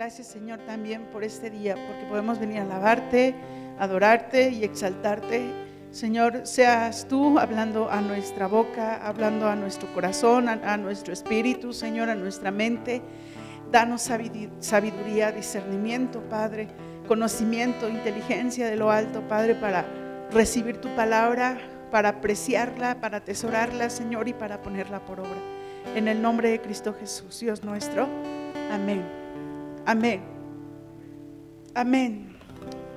Gracias Señor también por este día, porque podemos venir a alabarte, adorarte y exaltarte. Señor, seas tú hablando a nuestra boca, hablando a nuestro corazón, a, nuestro espíritu, Señor, a nuestra mente. Danos sabiduría, discernimiento, Padre, conocimiento, inteligencia de lo alto, Padre, para recibir tu palabra, para apreciarla, para atesorarla, Señor, y para ponerla por obra. En el nombre de Cristo Jesús, Dios nuestro. Amén. Amén. Amén.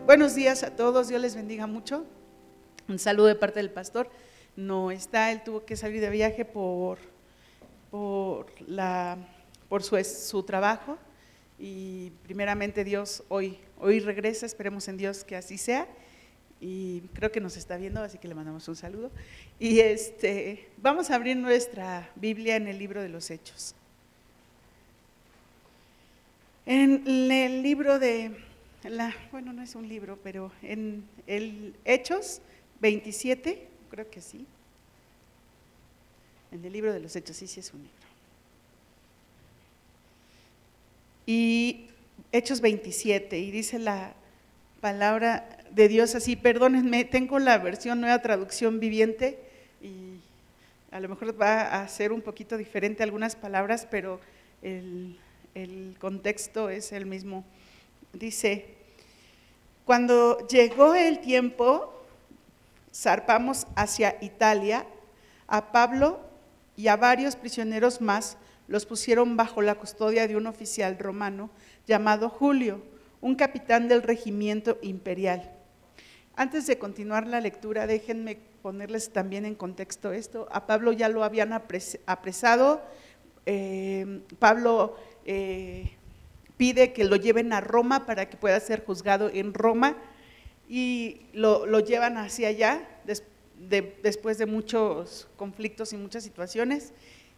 Buenos días a todos, Dios les bendiga mucho. Un saludo de parte del pastor. No está, él tuvo que salir de viaje por, por, la, por su, su trabajo y primeramente Dios hoy, hoy regresa, esperemos en Dios que así sea y creo que nos está viendo, así que le mandamos un saludo. Y este, vamos a abrir nuestra Biblia en el libro de los Hechos. En el libro de, la, bueno, no es un libro, pero en el Hechos 27, creo que sí. En el libro de los Hechos, sí, sí es un libro. Y Hechos 27, y dice la palabra de Dios así, perdónenme, tengo la versión nueva traducción viviente y a lo mejor va a ser un poquito diferente algunas palabras, pero el, el contexto es el mismo. Dice, cuando llegó el tiempo, zarpamos hacia Italia, a Pablo y a varios prisioneros más los pusieron bajo la custodia de un oficial romano llamado Julio, un capitán del regimiento imperial. Antes de continuar la lectura, déjenme ponerles también en contexto esto. A Pablo ya lo habían apresado. Eh, Pablo eh, pide que lo lleven a Roma para que pueda ser juzgado en Roma y lo, llevan hacia allá después de muchos conflictos y muchas situaciones.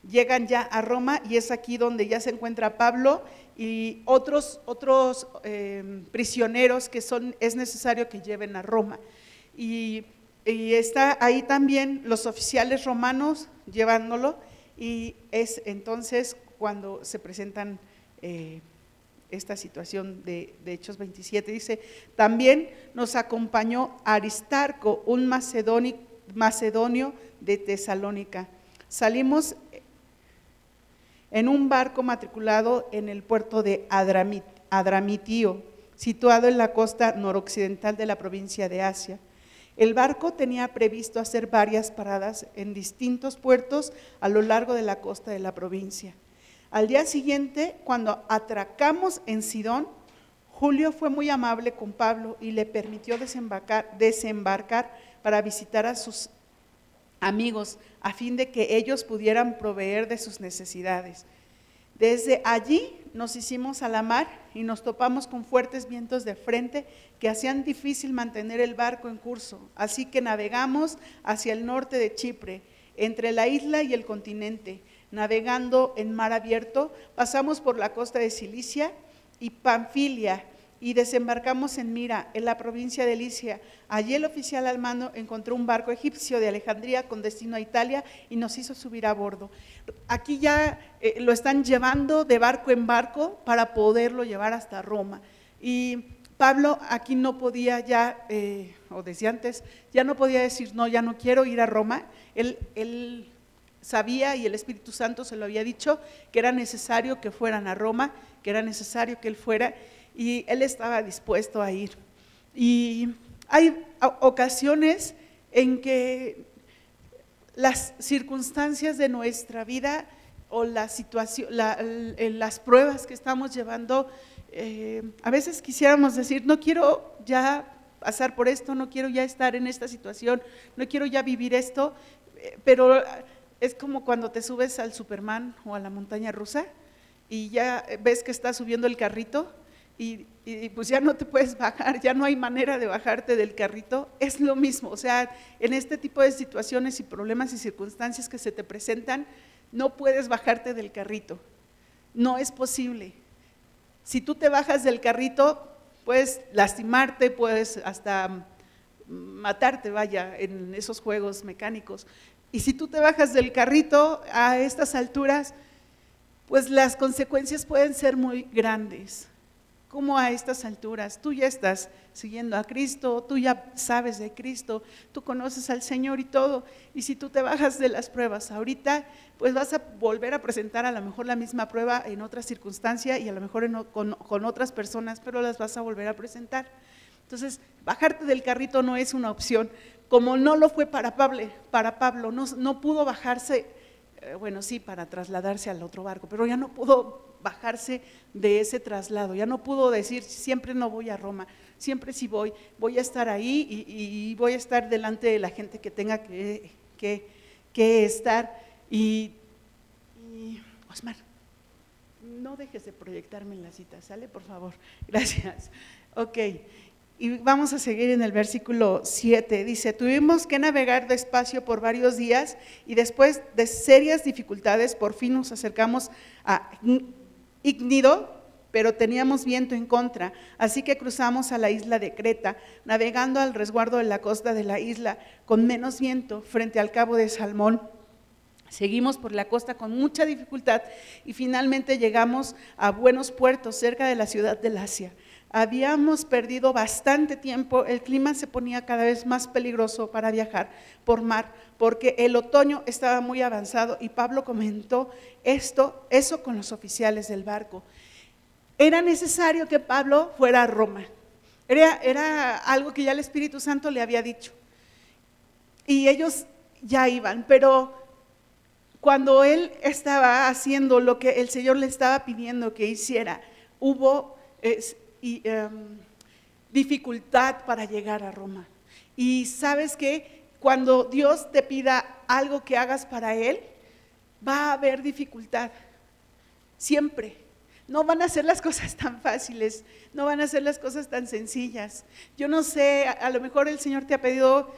Llegan ya a Roma y es aquí donde ya se encuentra Pablo y otros, otros em, prisioneros que son, es necesario que lleven a Roma. Y, está ahí también los oficiales romanos llevándolo y es entonces cuando se presentan eh, esta situación de, Hechos 27. Dice, también nos acompañó Aristarco, un macedonio, de Tesalónica. Salimos en un barco matriculado en el puerto de Adramitio, situado en la costa noroccidental de la provincia de Asia. El barco tenía previsto hacer varias paradas en distintos puertos a lo largo de la costa de la provincia. Al día siguiente, cuando atracamos en Sidón, Julio fue muy amable con Pablo y le permitió desembarcar, para visitar a sus amigos a fin de que ellos pudieran proveer de sus necesidades. Desde allí nos hicimos a la mar y nos topamos con fuertes vientos de frente que hacían difícil mantener el barco en curso. Así que navegamos hacia el norte de Chipre, entre la isla y el continente. Navegando en mar abierto, pasamos por la costa de Cilicia y Panfilia y desembarcamos en Mira, en la provincia de Licia. Allí el oficial al encontró un barco egipcio de Alejandría con destino a Italia y nos hizo subir a bordo. Aquí ya eh, lo están llevando de barco en barco para poderlo llevar hasta Roma. Y Pablo aquí no podía ya, eh, o desde antes, ya no podía decir, no, ya no quiero ir a Roma. Él, él sabía y el Espíritu Santo se lo había dicho que era necesario que fueran a Roma, que era necesario que él fuera y él estaba dispuesto a ir. Y hay ocasiones en que las circunstancias de nuestra vida o las pruebas que estamos llevando, eh, a veces quisiéramos decir, no quiero ya pasar por esto, no quiero ya estar en esta situación, no quiero ya vivir esto, eh, pero es como cuando te subes al Superman o a la montaña rusa y ya ves que está subiendo el carrito y, pues ya no te puedes bajar, ya no hay manera de bajarte del carrito, es lo mismo. O sea, en este tipo de situaciones y problemas y circunstancias que se te presentan, no puedes bajarte del carrito. No es posible. Si tú te bajas del carrito, puedes lastimarte, puedes hasta matarte, vaya, en esos juegos mecánicos. Y si tú te bajas del carrito a estas alturas, pues las consecuencias pueden ser muy grandes. como a estas alturas tú ya estás siguiendo a Cristo, tú ya sabes de Cristo, tú conoces al Señor y todo. Y si tú te bajas de las pruebas ahorita, pues vas a volver a presentar a lo mejor la misma prueba en otra circunstancia y a lo mejor con, con otras personas, pero las vas a volver a presentar. Entonces, bajarte del carrito no es una opción, como no lo fue para Pablo, para Pablo no, pudo bajarse, eh, bueno, sí, para trasladarse al otro barco, pero ya no pudo bajarse de ese traslado, ya no pudo decir, siempre no voy a Roma, siempre sí voy, voy a estar ahí y, voy a estar delante de la gente que tenga que, que, estar. Y, y, Osmar, no dejes de proyectarme en la cita, ¿sale? Por favor, gracias. Ok. Y vamos a seguir en el versículo 7. Dice, tuvimos que navegar despacio por varios días y después de serias dificultades por fin nos acercamos a Ignido, pero teníamos viento en contra, así que cruzamos a la isla de Creta, navegando al resguardo de la costa de la isla con menos viento frente al cabo de Salmón. Seguimos por la costa con mucha dificultad y finalmente llegamos a buenos puertos cerca de la ciudad de Lacia. Habíamos perdido bastante tiempo, el clima se ponía cada vez más peligroso para viajar por mar, porque el otoño estaba muy avanzado y Pablo comentó esto, eso con los oficiales del barco. Era necesario que Pablo fuera a Roma. Era, era algo que ya el Espíritu Santo le había dicho. Y ellos ya iban, pero cuando él estaba haciendo lo que el Señor le estaba pidiendo que hiciera, hubo y, em, dificultad para llegar a Roma. Y sabes que cuando Dios te pida algo que hagas para Él, va a haber dificultad. Siempre. No van a ser las cosas tan fáciles, no van a ser las cosas tan sencillas. Yo no sé, a, lo mejor el Señor te ha pedido,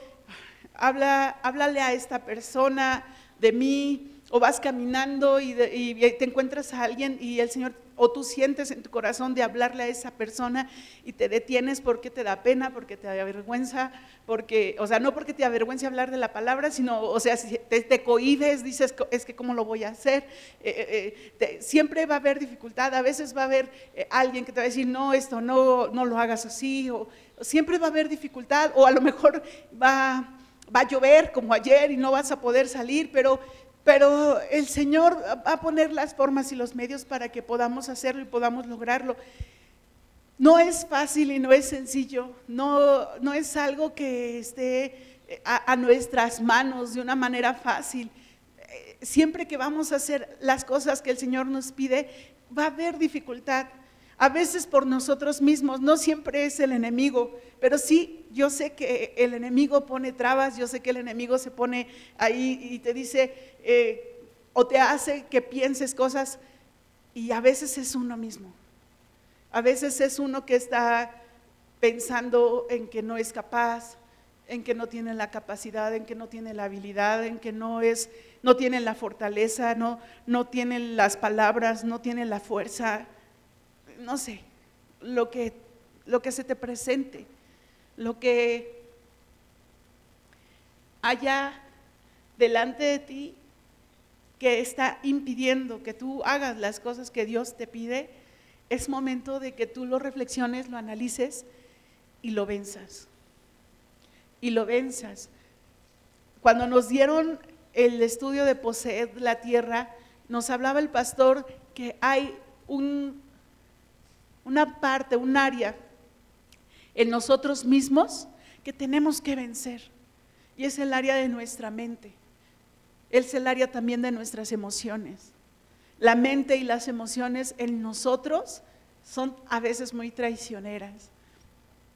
habla, háblale a esta persona de mí, o vas caminando y, y te encuentras a alguien y el Señor o tú sientes en tu corazón de hablarle a esa persona y te detienes porque te da pena, porque te da vergüenza, porque, o sea, no porque te avergüence hablar de la palabra, sino, o sea, si te, te cohibes, dices, es que cómo lo voy a hacer, eh, eh, eh, siempre va a haber dificultad, a veces va a haber alguien que te va a decir, no, esto no, no lo hagas así, o siempre va a haber dificultad, o a lo mejor va va a llover como ayer y no vas a poder salir, pero pero el Señor va a poner las formas y los medios para que podamos hacerlo y podamos lograrlo. No es fácil y no es sencillo, no, no es algo que esté a, a nuestras manos de una manera fácil. Eh, siempre que vamos a hacer las cosas que el Señor nos pide, va a haber dificultad a veces por nosotros mismos, no siempre es el enemigo, pero sí, yo sé que el enemigo pone trabas, yo sé que el enemigo se pone ahí y te dice, eh, o te hace que pienses cosas, y a veces es uno mismo, a veces es uno que está pensando en que no es capaz, en que no tiene la capacidad, en que no tiene la habilidad, en que no es, no tiene la fortaleza, no, no tiene las palabras, no tiene la fuerza no sé, lo que, lo que se te presente, lo que haya delante de ti que está impidiendo que tú hagas las cosas que Dios te pide, es momento de que tú lo reflexiones, lo analices y lo venzas. Y lo venzas. Cuando nos dieron el estudio de poseer la tierra, nos hablaba el pastor que hay un una parte, un área en nosotros mismos que tenemos que vencer. Y es el área de nuestra mente. Es el área también de nuestras emociones. La mente y las emociones en nosotros son a veces muy traicioneras,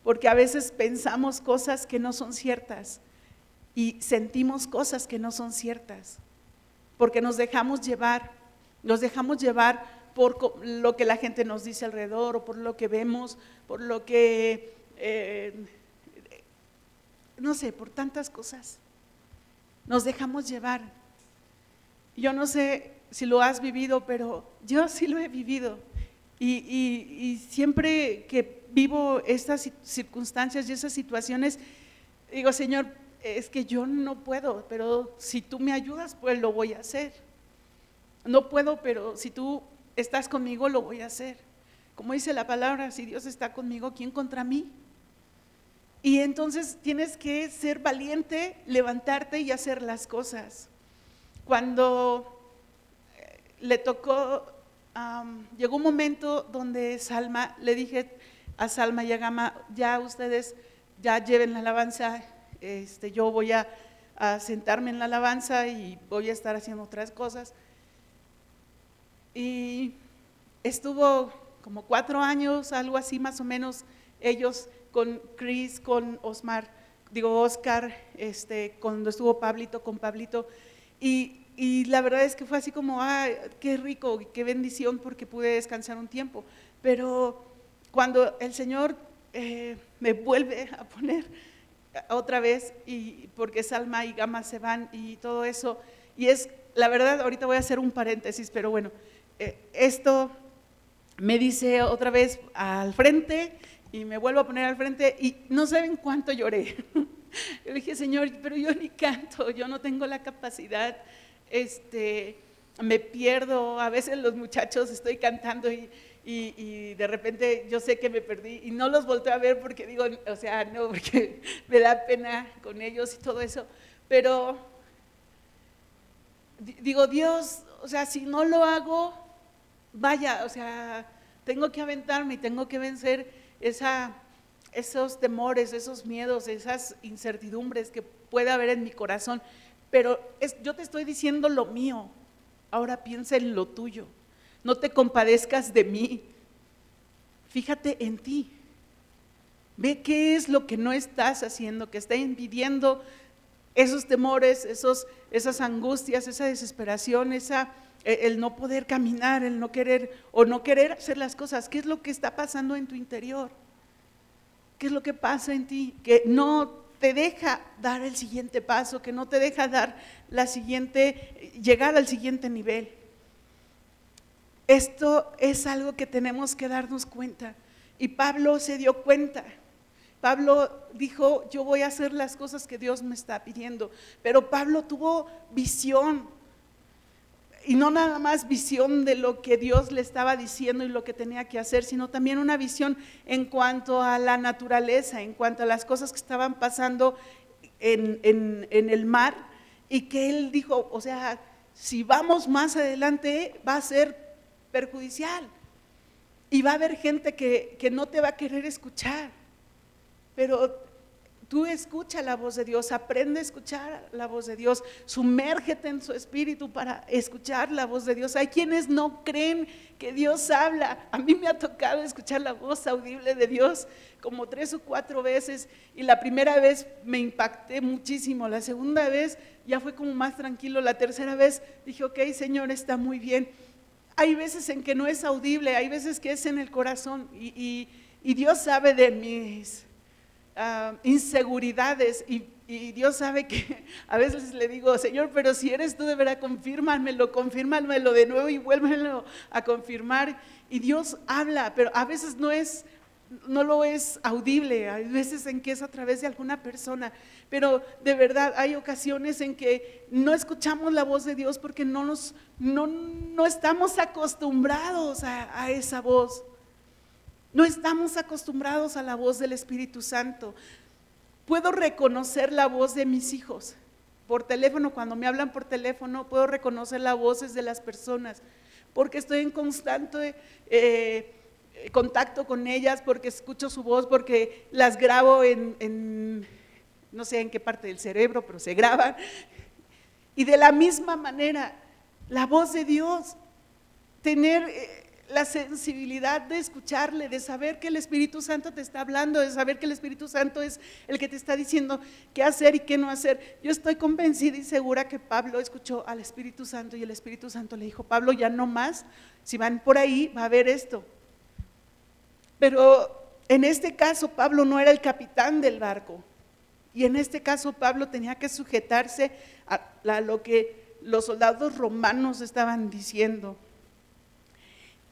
porque a veces pensamos cosas que no son ciertas y sentimos cosas que no son ciertas, porque nos dejamos llevar, nos dejamos llevar por lo que la gente nos dice alrededor o por lo que vemos, por lo que, eh, no sé, por tantas cosas. Nos dejamos llevar. Yo no sé si lo has vivido, pero yo sí lo he vivido. Y, siempre que vivo estas circunstancias y esas situaciones, digo, Señor, es que yo no puedo, pero si tú me ayudas, pues lo voy a hacer. No puedo, pero si tú estás conmigo, lo voy a hacer. como dice la palabra, si Dios está conmigo, ¿quién contra mí? Y entonces tienes que ser valiente, levantarte y hacer las cosas. Cuando eh, le tocó, llegó un momento donde Salma, le dije a Salma y a Gama, ya ustedes ya lleven la alabanza, este, yo voy a sentarme en la alabanza y voy a estar haciendo otras cosas. Y estuvo como cuatro años, algo así más o menos, ellos con Chris, con Osmar, digo Oscar, este, cuando estuvo Pablito, con Pablito, y, la verdad es que fue así como, ah, qué rico, qué bendición porque pude descansar un tiempo, pero cuando el Señor eh, me vuelve a poner otra vez, y porque Salma y Gama se van y todo eso, y es, la verdad, ahorita voy a hacer un paréntesis, pero bueno, esto me dice otra vez al frente y me vuelvo a poner al frente y no saben cuánto lloré. Yo dije, Señor, pero yo ni canto, yo no tengo la capacidad, este, me pierdo, a veces los muchachos estoy cantando y, y, de repente yo sé que me perdí y no los volteo a ver porque digo, o sea, no, porque me da pena con ellos y todo eso, pero digo, Dios, o sea, si no lo hago, vaya, o sea, tengo que aventarme y tengo que vencer esa, esos temores, esos miedos, esas incertidumbres que puede haber en mi corazón. Pero yo te estoy diciendo lo mío, ahora piensa en lo tuyo. No te compadezcas de mí. Fíjate en ti. Ve qué es lo que no estás haciendo, que está impidiendo esos temores, esos, esas angustias, esa desesperación, esa, el no poder caminar, el no querer o no querer hacer las cosas. ¿Qué es lo que está pasando en tu interior? ¿Qué es lo que pasa en ti? Que no te deja dar el siguiente paso, que no te deja dar la siguiente, llegar al siguiente nivel. Esto es algo que tenemos que darnos cuenta. Y Pablo se dio cuenta. Pablo dijo, yo voy a hacer las cosas que Dios me está pidiendo. Pero Pablo tuvo visión, y no nada más visión de lo que Dios le estaba diciendo y lo que tenía que hacer, sino también una visión en cuanto a la naturaleza, en cuanto a las cosas que estaban pasando en, en, el mar y que él dijo, o sea, si vamos más adelante va a ser perjudicial. Y va a haber gente que, que no te va a querer escuchar, pero Tú escucha la voz de Dios, aprende a escuchar la voz de Dios, sumérgete en su espíritu para escuchar la voz de Dios. Hay quienes no creen que Dios habla. A mí me ha tocado escuchar la voz audible de Dios como tres o cuatro veces y la primera vez me impacté muchísimo, la segunda vez ya fue como más tranquilo, la tercera vez dije, ok Señor, está muy bien. Hay veces en que no es audible, hay veces que es en el corazón y, y Dios sabe de mis Ah, inseguridades y, Dios sabe que a veces le digo, Señor, pero si eres tú de verdad, confírmamelo, confírmamelo de nuevo y vuélvelo a confirmar. Y Dios habla, pero a veces no es, no lo es audible, hay veces en que es a través de alguna persona, pero de verdad hay ocasiones en que no escuchamos la voz de Dios porque no, nos, no, no estamos acostumbrados a esa voz. No estamos acostumbrados a la voz del Espíritu Santo. Puedo reconocer la voz de mis hijos por teléfono, cuando me hablan por teléfono, puedo reconocer las voces de las personas, porque estoy en constante eh, contacto con ellas, porque escucho su voz, porque las grabo en, no sé en qué parte del cerebro, pero se graban. Y de la misma manera, la voz de Dios, tener... Eh, la sensibilidad de escucharle, de saber que el Espíritu Santo te está hablando, de saber que el Espíritu Santo es el que te está diciendo qué hacer y qué no hacer. Yo estoy convencida y segura que Pablo escuchó al Espíritu Santo y el Espíritu Santo le dijo, Pablo, ya no más, si van por ahí va a haber esto. Pero en este caso Pablo no era el capitán del barco y en este caso Pablo tenía que sujetarse a, lo que los soldados romanos estaban diciendo.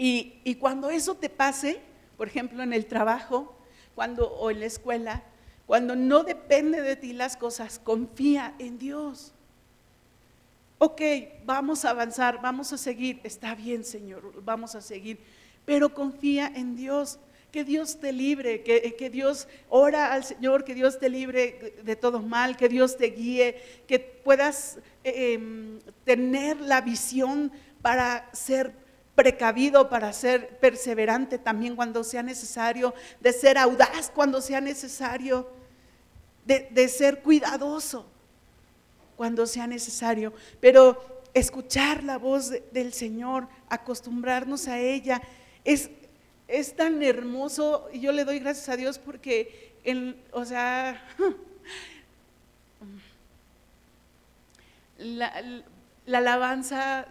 Y, cuando eso te pase, por ejemplo, en el trabajo cuando, o en la escuela, cuando no depende de ti las cosas, confía en Dios. Ok, vamos a avanzar, vamos a seguir. Está bien, Señor, vamos a seguir. pero confía en Dios. Que Dios te libre, que, que, Dios ora al Señor, que Dios te libre de todo mal, que Dios te guíe, que puedas eh, em, tener la visión para ser precavido, para ser perseverante también cuando sea necesario, de ser audaz cuando sea necesario, de, ser cuidadoso cuando sea necesario, pero escuchar la voz del Señor, acostumbrarnos a ella, es, es tan hermoso. Y yo le doy gracias a Dios porque, o sea, la, la, alabanza,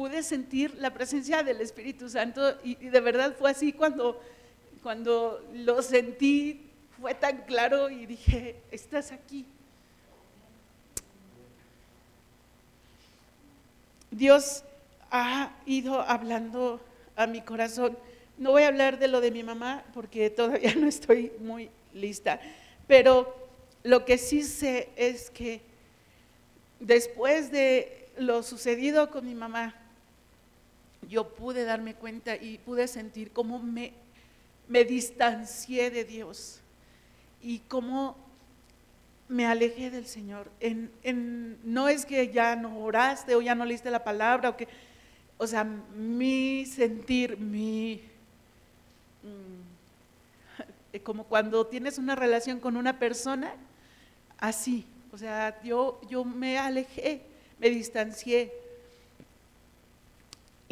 pude sentir la presencia del Espíritu Santo y, de verdad fue así cuando, cuando lo sentí, fue tan claro y dije, estás aquí. Dios ha ido hablando a mi corazón no voy a hablar de lo de mi mamá porque todavía no estoy muy lista, pero lo que sí sé es que después de lo sucedido con mi mamá, yo pude darme cuenta y pude sentir cómo me, me distancié de Dios y cómo me alejé del Señor. no es que ya no oraste o ya no leíste la palabra, o, que, o sea, mi sentir, mi, Mm, como cuando tienes una relación con una persona, así, o sea, yo, yo me alejé, me distancié.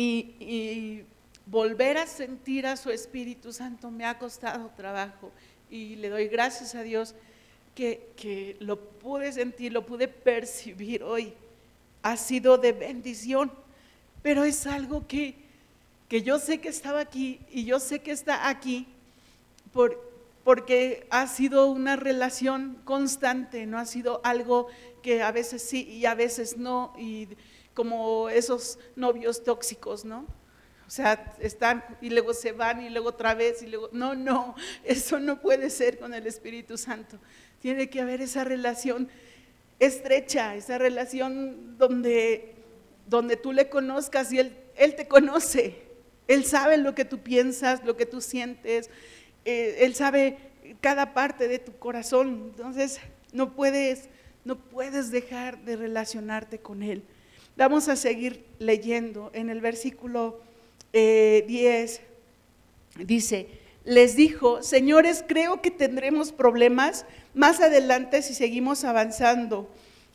Y, volver a sentir a su Espíritu Santo me ha costado trabajo y le doy gracias a Dios que, que lo pude sentir, lo pude percibir hoy. Ha sido de bendición, pero es algo que, que yo sé que estaba aquí y yo sé que está aquí por, porque ha sido una relación constante, no ha sido algo que a veces sí y a veces no, y como esos novios tóxicos, ¿no? O sea, están y luego se van y luego otra vez y luego, no, no, eso no puede ser con el Espíritu Santo. Tiene que haber esa relación estrecha, esa relación donde, donde tú le conozcas y él, él te conoce. Él sabe lo que tú piensas, lo que tú sientes. Eh, él sabe cada parte de tu corazón. Entonces, no puedes, no puedes dejar de relacionarte con Él. Vamos a seguir leyendo en el versículo 10. Eh, dice, les dijo, señores, creo que tendremos problemas más adelante si seguimos avanzando.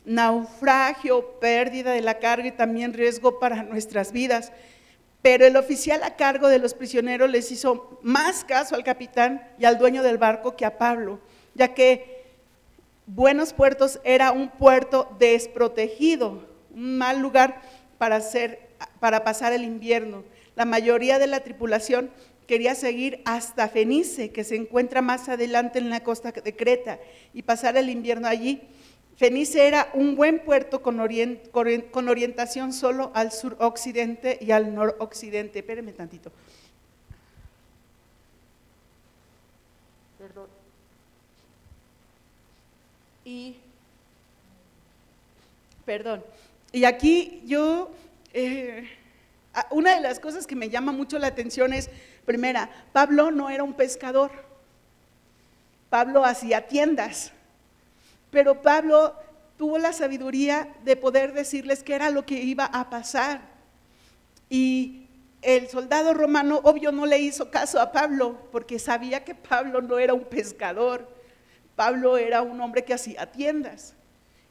Naufragio, pérdida de la carga y también riesgo para nuestras vidas. Pero el oficial a cargo de los prisioneros les hizo más caso al capitán y al dueño del barco que a Pablo, ya que Buenos Puertos era un puerto desprotegido, un mal lugar para, hacer, para pasar el invierno. La mayoría de la tripulación quería seguir hasta Fenice, que se encuentra más adelante en la costa de Creta, y pasar el invierno allí. Fenice era un buen puerto con, orientación solo al suroccidente y al noroccidente. Espérenme tantito. Perdón. Y, perdón. Y aquí yo, eh, una de las cosas que me llama mucho la atención es, primera, Pablo no era un pescador. Pablo hacía tiendas. Pero Pablo tuvo la sabiduría de poder decirles qué era lo que iba a pasar. Y el soldado romano, obvio, no le hizo caso a Pablo, porque sabía que Pablo no era un pescador. Pablo era un hombre que hacía tiendas.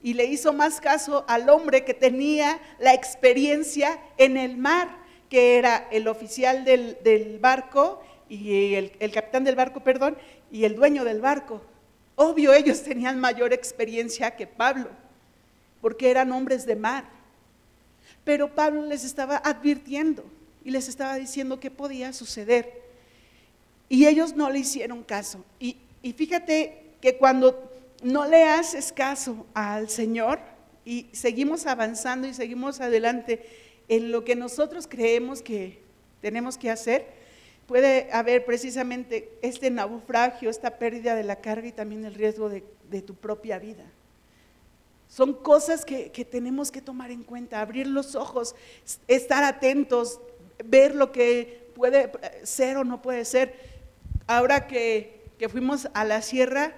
Y le hizo más caso al hombre que tenía la experiencia en el mar, que era el oficial del, barco y el capitán del barco, perdón, y el dueño del barco. Obvio, ellos tenían mayor experiencia que Pablo, porque eran hombres de mar. Pero Pablo les estaba advirtiendo y les estaba diciendo qué podía suceder. Y ellos no le hicieron caso. Y, y fíjate que cuando no le haces caso al Señor y seguimos avanzando y seguimos adelante en lo que nosotros creemos que tenemos que hacer, puede haber precisamente este naufragio, esta pérdida de la carga y también el riesgo de, tu propia vida. Son cosas que, tenemos que tomar en cuenta, abrir los ojos, estar atentos, ver lo que puede ser o no puede ser. Ahora que, fuimos a la sierra,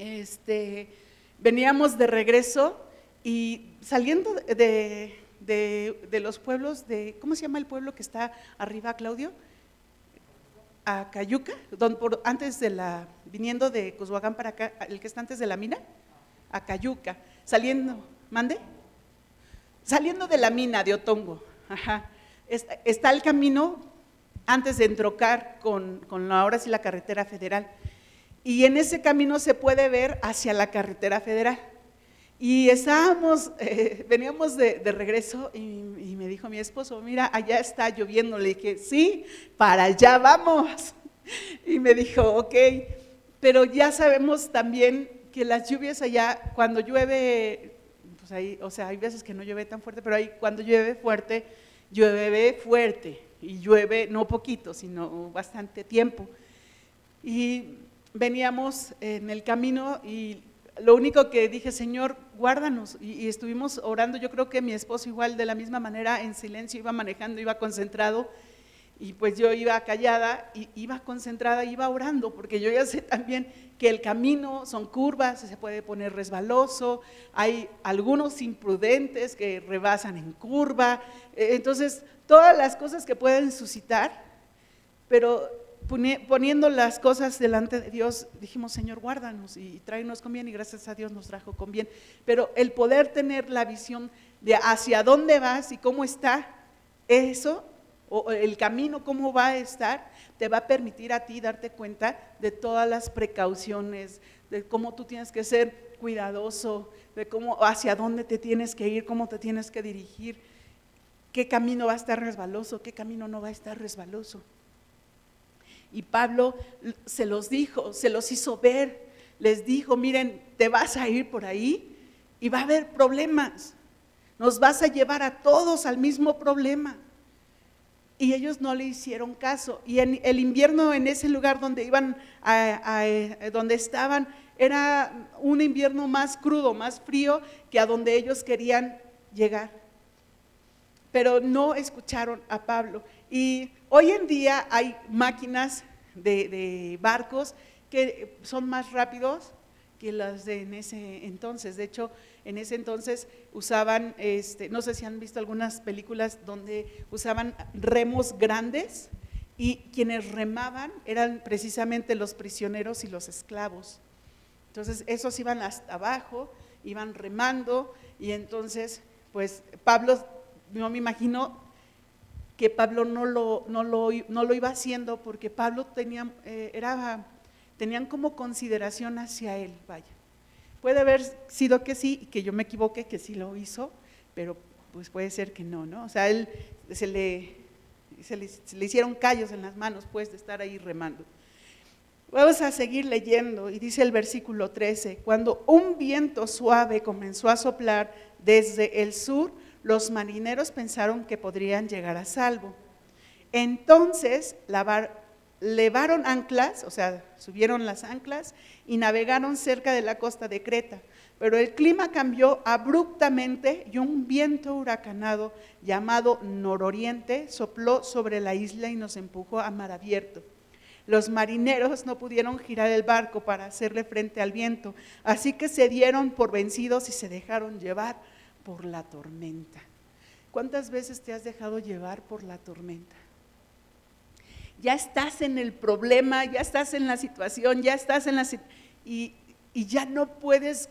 este, veníamos de regreso y saliendo de, los pueblos de, ¿cómo se llama el pueblo que está arriba, Claudio? A Cayuca, donde por, antes de la, viniendo de Cushuagán para acá, el que está antes de la mina, a Cayuca, saliendo, ¿mande? Saliendo de la mina de Otongo, está el camino antes de entrocar con, con ahora sí la carretera federal. Y en ese camino se puede ver hacia la carretera federal. Y estábamos, eh, veníamos de, regreso y, y, me dijo mi esposo, mira, allá está lloviendo. Le dije, sí, para allá vamos. Y me dijo, ok, pero ya sabemos también que las lluvias allá, cuando llueve, pues ahí, o sea, hay veces que no llueve tan fuerte, pero ahí cuando llueve fuerte, llueve fuerte y llueve no poquito, sino bastante tiempo. Y veníamos en el camino y lo único que dije, Señor, guárdanos. Y, estuvimos orando, yo creo que mi esposo igual de la misma manera, en silencio, iba manejando, iba concentrado. Y pues yo iba callada, y iba concentrada, iba orando, porque yo ya sé también que el camino son curvas, se puede poner resbaloso, hay algunos imprudentes que rebasan en curva, e, entonces todas las cosas que pueden suscitar, pero poniendo las cosas delante de Dios, dijimos, Señor, guárdanos y tráenos con bien, y gracias a Dios nos trajo con bien. Pero el poder tener la visión de hacia dónde vas y cómo está, eso, o el camino, cómo va a estar, te va a permitir a ti darte cuenta de todas las precauciones, de cómo tú tienes que ser cuidadoso, de cómo hacia dónde te tienes que ir, cómo te tienes que dirigir, qué camino va a estar resbaloso, qué camino no va a estar resbaloso. Y Pablo se los dijo, se los hizo ver, les dijo, miren, te vas a ir por ahí y va a haber problemas, nos vas a llevar a todos al mismo problema y ellos no le hicieron caso. Y en el invierno en ese lugar donde iban, a, eh, donde estaban, era un invierno más crudo, más frío que a donde ellos querían llegar. Pero no escucharon a Pablo. Y hoy en día hay máquinas de barcos que son más rápidos que las de en ese entonces. De hecho, en ese entonces usaban, este, no sé si han visto algunas películas donde usaban remos grandes y quienes remaban eran precisamente los prisioneros y los esclavos. Entonces, esos iban hasta abajo, iban remando y entonces, pues Pablo, no me imagino que Pablo no lo, no lo, no lo iba haciendo porque Pablo tenía, eh, era, tenían como consideración hacia él, vaya. Puede haber sido que sí, que yo me equivoque, que sí lo hizo, pero pues puede ser que no, ¿no? O sea, él se le, se le, hicieron callos en las manos, pues, de estar ahí remando. Vamos a seguir leyendo y dice el versículo 13, cuando un viento suave comenzó a soplar desde el sur, los marineros pensaron que podrían llegar a salvo. Entonces levaron anclas, o sea, subieron las anclas y navegaron cerca de la costa de Creta. Pero el clima cambió abruptamente y un viento huracanado llamado nororiente sopló sobre la isla y nos empujó a mar abierto. Los marineros no pudieron girar el barco para hacerle frente al viento, así que se dieron por vencidos y se dejaron llevar por la tormenta. ¿Cuántas veces te has dejado llevar por la tormenta? ya estás en el problema, ya estás en la situación, ya estás en la y, y ya no puedes,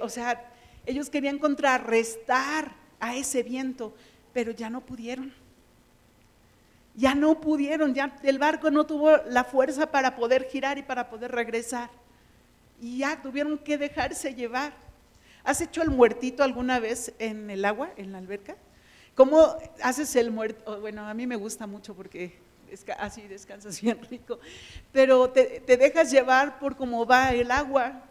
o sea, ellos querían contrarrestar a ese viento, pero ya no pudieron. Ya no pudieron, ya el barco no tuvo la fuerza para poder girar y para poder regresar. Y ya tuvieron que dejarse llevar. ¿Has hecho el muertito alguna vez en el agua, en la alberca? ¿Cómo haces el muerto? Bueno, a mí me gusta mucho porque así descansas bien rico, pero te, dejas llevar por cómo va el agua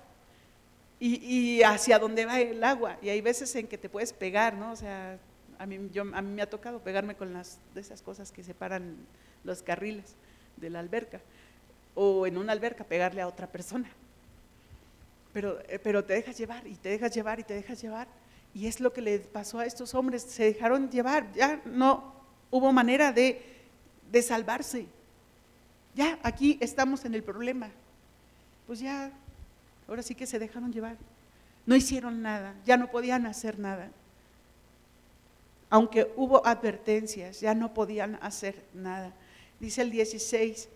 y, hacia dónde va el agua. Y hay veces en que te puedes pegar, ¿no? O sea, a yo, a mí me ha tocado pegarme con las, de esas cosas que separan los carriles de la alberca, o en una alberca pegarle a otra persona. Pero, eh, pero te dejas llevar y te dejas llevar y te dejas llevar. Y es lo que le pasó a estos hombres, se dejaron llevar, ya no hubo manera de de salvarse. Ya, aquí estamos en el problema. Pues ya, ahora sí que se dejaron llevar. No hicieron nada, ya no podían hacer nada. Aunque hubo advertencias, ya no podían hacer nada. Dice el 16,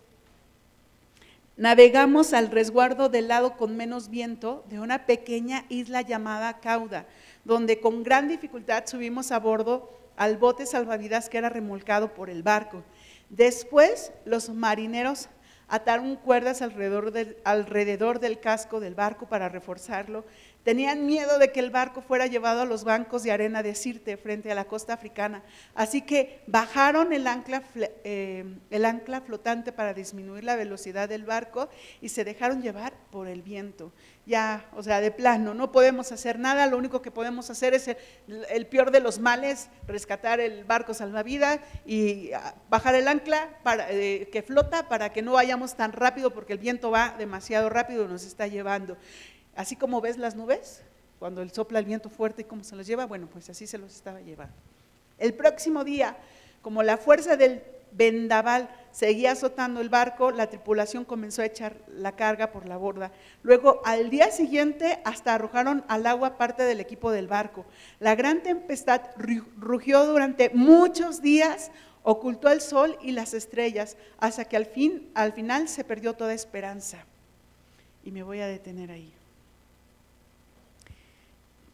navegamos al resguardo del lado con menos viento de una pequeña isla llamada Cauda, donde con gran dificultad subimos a bordo al bote salvavidas que era remolcado por el barco. Después los marineros ataron cuerdas alrededor del, alrededor del casco del barco para reforzarlo Tenían miedo de que el barco fuera llevado a los bancos de arena de Sirte frente a la costa africana. Así que bajaron el ancla, eh, el ancla flotante para disminuir la velocidad del barco y se dejaron llevar por el viento. Ya, o sea, de plano, no podemos hacer nada, lo único que podemos hacer es el, peor de los males, rescatar el barco salvavidas y ah, bajar el ancla para, eh, que flota para que no vayamos tan rápido porque el viento va demasiado rápido y nos está llevando. Así como ves las nubes, cuando el sopla el viento fuerte y cómo se los lleva, bueno, pues así se los estaba llevando. El próximo día, como la fuerza del vendaval seguía azotando el barco, la tripulación comenzó a echar la carga por la borda. Luego, al día siguiente, hasta arrojaron al agua parte del equipo del barco. La gran tempestad rugió durante muchos días, ocultó el sol y las estrellas, hasta que al, fin, al final se perdió toda esperanza. Y me voy a detener ahí.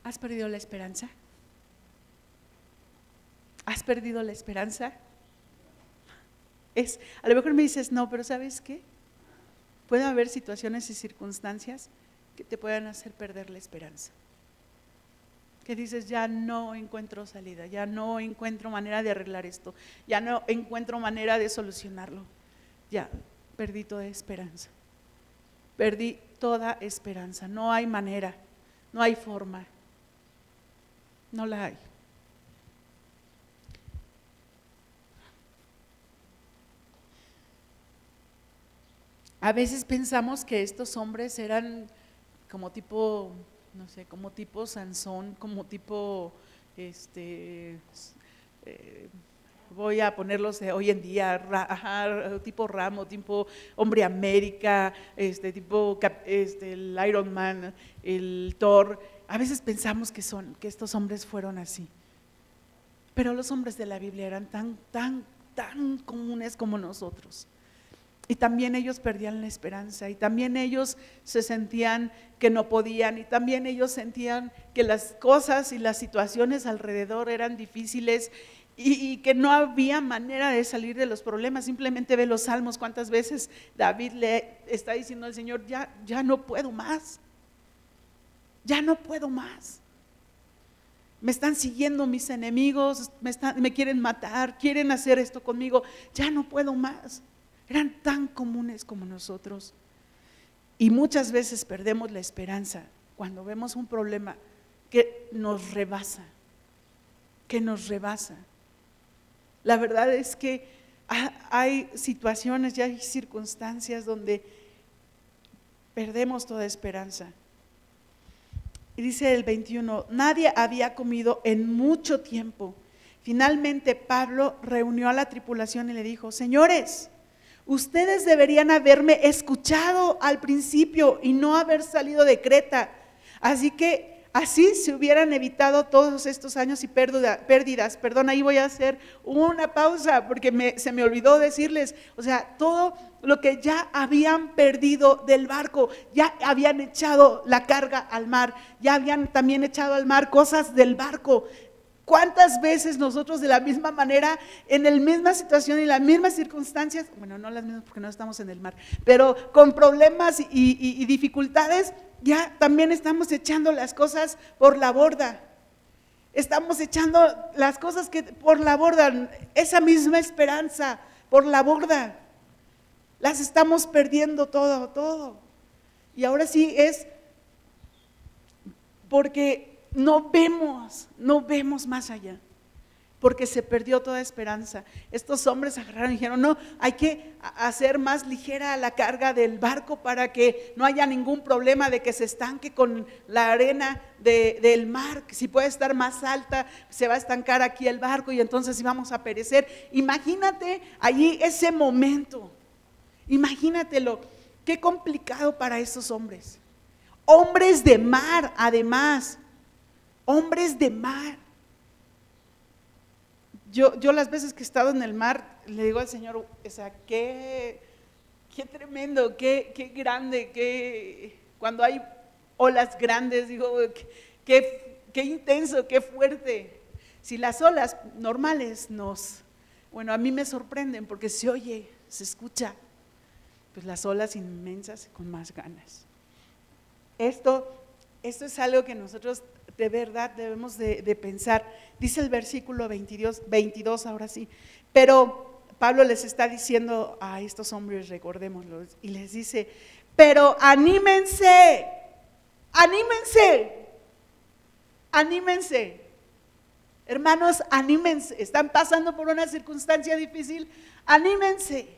¿Has perdido la esperanza? ¿Has perdido la esperanza? Es, a lo mejor me dices, no, pero ¿sabes qué? Puede haber situaciones y circunstancias que te puedan hacer perder la esperanza. Que dices, ya no encuentro salida, ya no encuentro manera de arreglar esto, ya no encuentro manera de solucionarlo. Ya, perdí toda esperanza. Perdí toda esperanza. No hay manera, no hay forma. No la hay. A veces pensamos que estos hombres eran como tipo, no sé, como tipo Sansón, como tipo, este, eh, voy a ponerlos de hoy en día, tipo Ramo, tipo Hombre América, este, tipo este, el Iron Man, el Thor, a veces pensamos que, son, que estos hombres fueron así. Pero los hombres de la Biblia eran tan, tan, tan comunes como nosotros. Y también ellos perdían la esperanza, y también ellos se sentían que no podían, y también ellos sentían que las cosas y las situaciones alrededor eran difíciles y, que no había manera de salir de los problemas. Simplemente ve los salmos, cuántas veces David le está diciendo al Señor, ya, ya no puedo más ya no puedo más. Me están siguiendo mis enemigos, me, quieren matar, quieren hacer esto conmigo, ya no puedo más. Eran tan comunes como nosotros. Y muchas veces perdemos la esperanza cuando vemos un problema que nos rebasa, que nos rebasa. La verdad es que hay situaciones y hay circunstancias donde perdemos toda esperanza. Y dice el 21, nadie había comido en mucho tiempo. Finalmente Pablo reunió a la tripulación y le dijo, señores, ustedes deberían haberme escuchado al principio y no haber salido de Creta. Así que Así se hubieran evitado todos estos años y pérdidas. Perdón, ahí voy a hacer una pausa porque se me olvidó decirles, o sea, todo lo que ya habían perdido del barco, ya habían echado la carga al mar, ya habían también echado al mar cosas del barco. ¿Cuántas veces nosotros de la misma manera, en la misma situación y las mismas circunstancias, bueno, no las mismas porque no estamos en el mar, pero con problemas y, y dificultades, ya también estamos echando las cosas por la borda. Estamos echando las cosas que por la borda, esa misma esperanza por la borda. Las estamos perdiendo todo, todo. Y ahora sí es porque no vemos, no vemos más allá. porque se perdió toda esperanza. Estos hombres agarraron y dijeron, no, hay que hacer más ligera la carga del barco para que no haya ningún problema de que se estanque con la arena del mar, si puede estar más alta, se va a estancar aquí el barco y entonces íbamos a perecer. Imagínate allí ese momento, imagínatelo, qué complicado para esos hombres. Hombres de mar, además, hombres de mar. Yo, yo las veces que he estado en el mar, le digo al Señor, o sea, qué, qué tremendo, qué, qué grande, qué, cuando hay olas grandes, digo, qué, qué intenso, qué fuerte. Si las olas normales nos, bueno, a mí me sorprenden porque se oye, se escucha, pues las olas inmensas con más ganas. Esto, esto es algo que nosotros de verdad debemos de, pensar. Dice el versículo 22, 22 ahora sí, pero Pablo les está diciendo a estos hombres, recordémoslo, y les dice, pero anímense, anímense, anímense. Hermanos, anímense. Están pasando por una circunstancia difícil, anímense.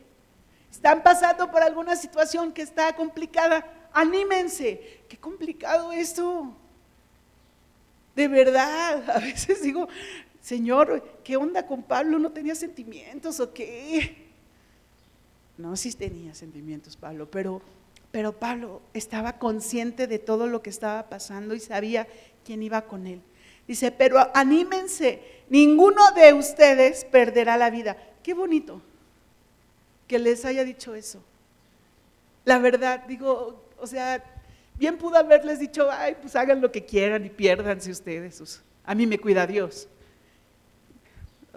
Están pasando por alguna situación que está complicada, anímense. Qué complicado esto. De verdad, a veces digo, Señor, ¿qué onda con Pablo? ¿No tenía sentimientos o qué? No, sí tenía sentimientos Pablo, pero, pero Pablo estaba consciente de todo lo que estaba pasando y sabía quién iba con él. Dice, pero anímense, ninguno de ustedes perderá la vida. Qué bonito que les haya dicho eso. La verdad, digo, o sea, Bien pudo haberles dicho, ay, pues hagan lo que quieran y piérdanse ustedes. A mí me cuida Dios.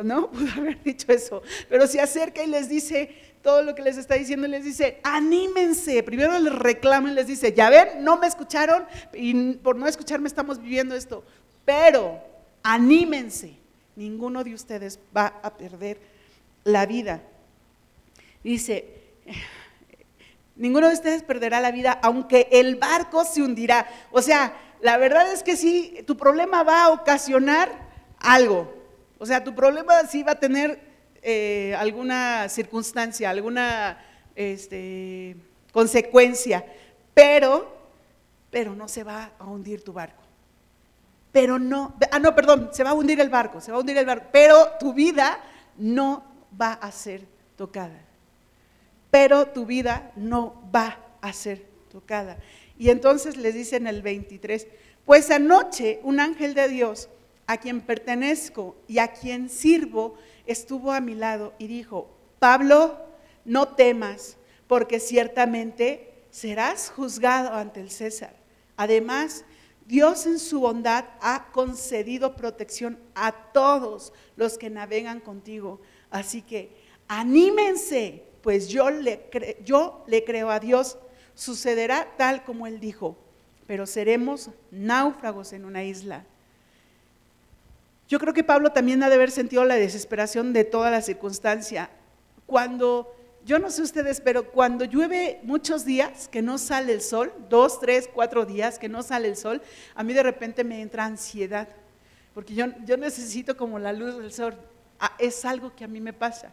No, pudo haber dicho eso. Pero se acerca y les dice todo lo que les está diciendo, les dice, anímense. Primero les reclama y les dice, ya ven, no me escucharon y por no escucharme estamos viviendo esto. Pero anímense. Ninguno de ustedes va a perder la vida. Dice, Ninguno de ustedes perderá la vida, aunque el barco se hundirá. O sea, la verdad es que sí, tu problema va a ocasionar algo. O sea, tu problema sí va a tener eh, alguna circunstancia, alguna este, consecuencia, pero, pero no se va a hundir tu barco. Pero no, ah, no, perdón, se va a hundir el barco, se va a hundir el barco, pero tu vida no va a ser tocada pero tu vida no va a ser tocada. Y entonces les dice en el 23, pues anoche un ángel de Dios a quien pertenezco y a quien sirvo estuvo a mi lado y dijo, Pablo, no temas, porque ciertamente serás juzgado ante el César. Además, Dios en su bondad ha concedido protección a todos los que navegan contigo. Así que anímense pues yo le, creo a Dios, sucederá tal como Él dijo, pero seremos náufragos en una isla. Yo creo que Pablo también ha de haber sentido la desesperación de toda la circunstancia. Cuando, yo no sé ustedes, pero cuando llueve muchos días que no sale el sol, dos, tres, cuatro días que no sale el sol, a mí de repente me entra ansiedad, porque yo, yo necesito como la luz del sol. Ah, es algo que a mí me pasa.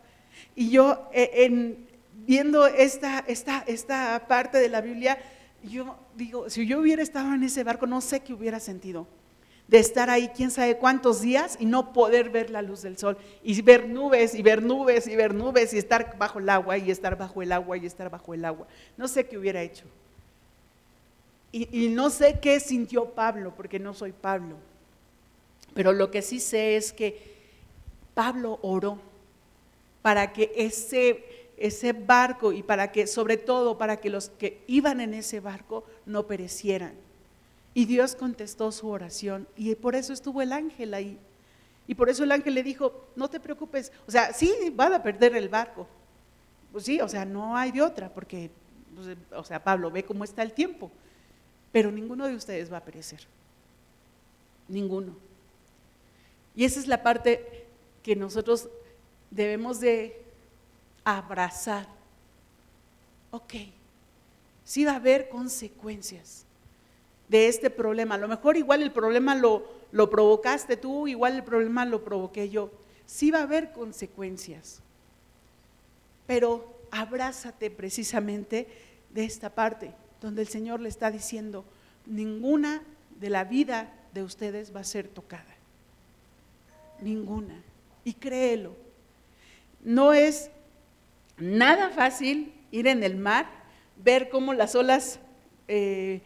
Y yo, eh, en, viendo esta, esta, esta parte de la Biblia, yo digo, si yo hubiera estado en ese barco, no sé qué hubiera sentido de estar ahí quién sabe cuántos días y no poder ver la luz del sol y ver nubes y ver nubes y ver nubes y estar bajo el agua y estar bajo el agua y estar bajo el agua. No sé qué hubiera hecho. Y no sé qué sintió Pablo, porque no soy Pablo. Pero lo que sí sé es que Pablo oró para que ese, ese barco y para que, sobre todo, para que los que iban en ese barco no perecieran. Y Dios contestó su oración y por eso estuvo el ángel ahí. Y por eso el ángel le dijo, no te preocupes, o sea, sí, van a perder el barco. Pues sí, o sea, no hay de otra, porque, pues, o sea, Pablo, ve cómo está el tiempo, pero ninguno de ustedes va a perecer. Ninguno. Y esa es la parte que nosotros debemos de abrazar. Ok, sí va a haber consecuencias de este problema. A lo mejor igual el problema lo, lo provocaste tú, igual el problema lo provoqué yo, sí va a haber consecuencias. Pero abrázate precisamente de esta parte, donde el Señor le está diciendo, ninguna de la vida de ustedes va a ser tocada. Ninguna. Y créelo. No es nada fácil ir en el mar, ver cómo las olas eh,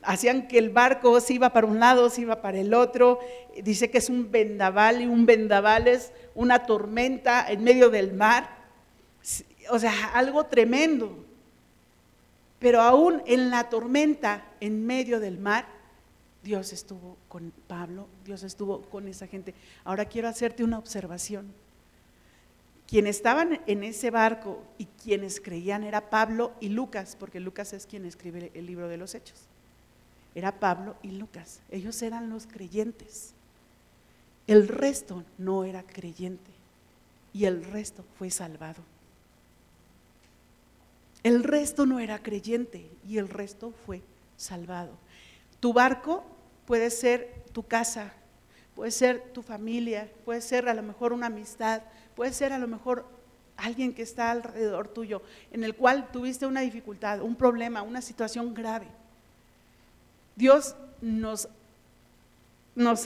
hacían que el barco se iba para un lado, se iba para el otro. Dice que es un vendaval y un vendaval es una tormenta en medio del mar. O sea, algo tremendo. Pero aún en la tormenta, en medio del mar, Dios estuvo con Pablo, Dios estuvo con esa gente. Ahora quiero hacerte una observación. Quienes estaban en ese barco y quienes creían era Pablo y Lucas, porque Lucas es quien escribe el libro de los Hechos era Pablo y Lucas. Ellos eran los creyentes. El resto no era creyente y el resto fue salvado. El resto no era creyente y el resto fue salvado. Tu barco puede ser tu casa, puede ser tu familia, puede ser a lo mejor una amistad, puede ser a lo mejor alguien que está alrededor tuyo, en el cual tuviste una dificultad, un problema, una situación grave. Dios nos,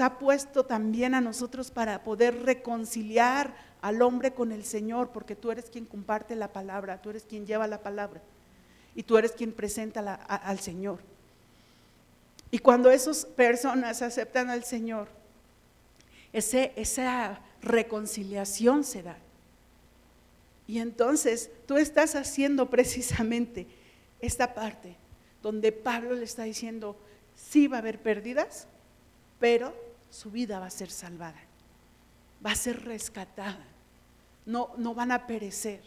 ha puesto también a nosotros para poder reconciliar al hombre con el Señor, porque tú eres quien comparte la palabra, tú eres quien lleva la palabra y tú eres quien presenta al Señor. Y cuando esas personas aceptan al Señor, ese, esa reconciliación se da. Y entonces tú estás haciendo precisamente esta parte donde Pablo le está diciendo, sí va a haber pérdidas, pero su vida va a ser salvada, va a ser rescatada, no, no van a perecer.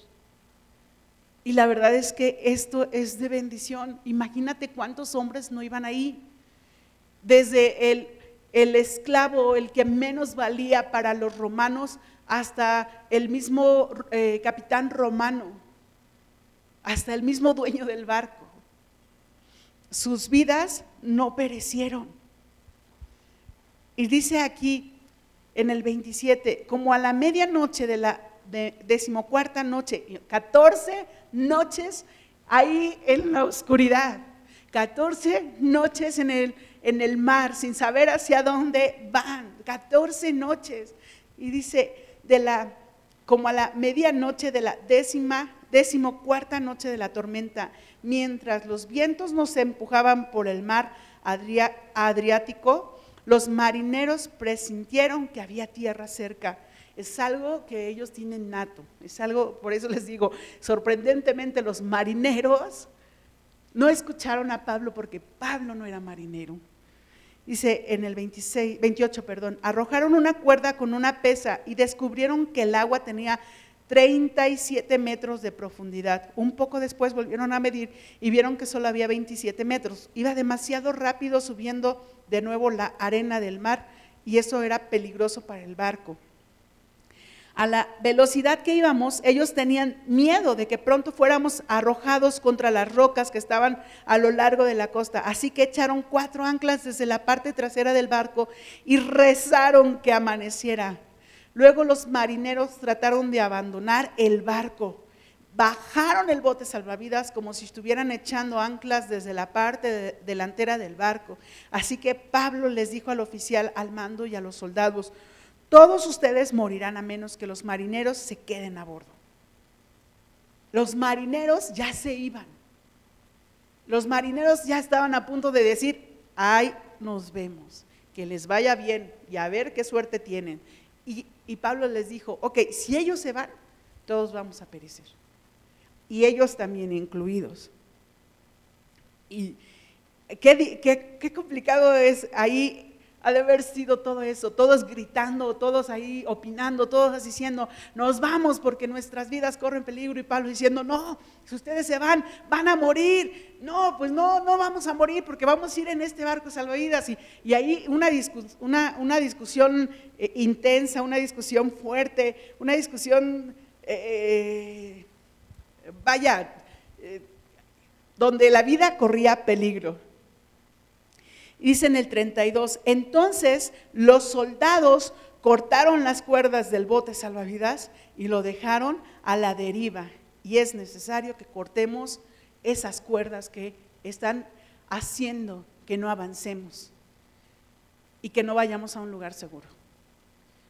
Y la verdad es que esto es de bendición. Imagínate cuántos hombres no iban ahí. Desde el, el esclavo, el que menos valía para los romanos, hasta el mismo eh, capitán romano, hasta el mismo dueño del barco sus vidas no perecieron. Y dice aquí en el 27, como a la medianoche de la decimocuarta noche, 14 noches ahí en la oscuridad, 14 noches en el, en el mar sin saber hacia dónde van, 14 noches. Y dice, de la, como a la medianoche de la décima, decimocuarta noche de la tormenta, mientras los vientos nos empujaban por el mar Adriático, los marineros presintieron que había tierra cerca. Es algo que ellos tienen nato, es algo, por eso les digo, sorprendentemente los marineros no escucharon a Pablo porque Pablo no era marinero. Dice en el 26, 28, perdón, arrojaron una cuerda con una pesa y descubrieron que el agua tenía 37 metros de profundidad. Un poco después volvieron a medir y vieron que solo había 27 metros. Iba demasiado rápido subiendo de nuevo la arena del mar y eso era peligroso para el barco. A la velocidad que íbamos, ellos tenían miedo de que pronto fuéramos arrojados contra las rocas que estaban a lo largo de la costa. Así que echaron cuatro anclas desde la parte trasera del barco y rezaron que amaneciera. Luego los marineros trataron de abandonar el barco. Bajaron el bote salvavidas como si estuvieran echando anclas desde la parte delantera del barco. Así que Pablo les dijo al oficial, al mando y a los soldados, todos ustedes morirán a menos que los marineros se queden a bordo. Los marineros ya se iban. Los marineros ya estaban a punto de decir, ay, nos vemos, que les vaya bien y a ver qué suerte tienen. Y, Pablo les dijo, ok, si ellos se van, todos vamos a perecer. Y ellos también incluidos. Y qué, qué, qué complicado es ahí ha de haber sido todo eso, todos gritando, todos ahí opinando, todos diciendo, nos vamos porque nuestras vidas corren peligro. Y Pablo diciendo, no, si ustedes se van, van a morir. No, pues no, no vamos a morir porque vamos a ir en este barco salvavidas. Y, ahí una, una, discusión eh, intensa, una discusión fuerte, una discusión, eh, eh, vaya, donde la vida corría peligro. Dice en el 32, entonces los soldados cortaron las cuerdas del bote salvavidas y lo dejaron a la deriva. Y es necesario que cortemos esas cuerdas que están haciendo que no avancemos y que no vayamos a un lugar seguro.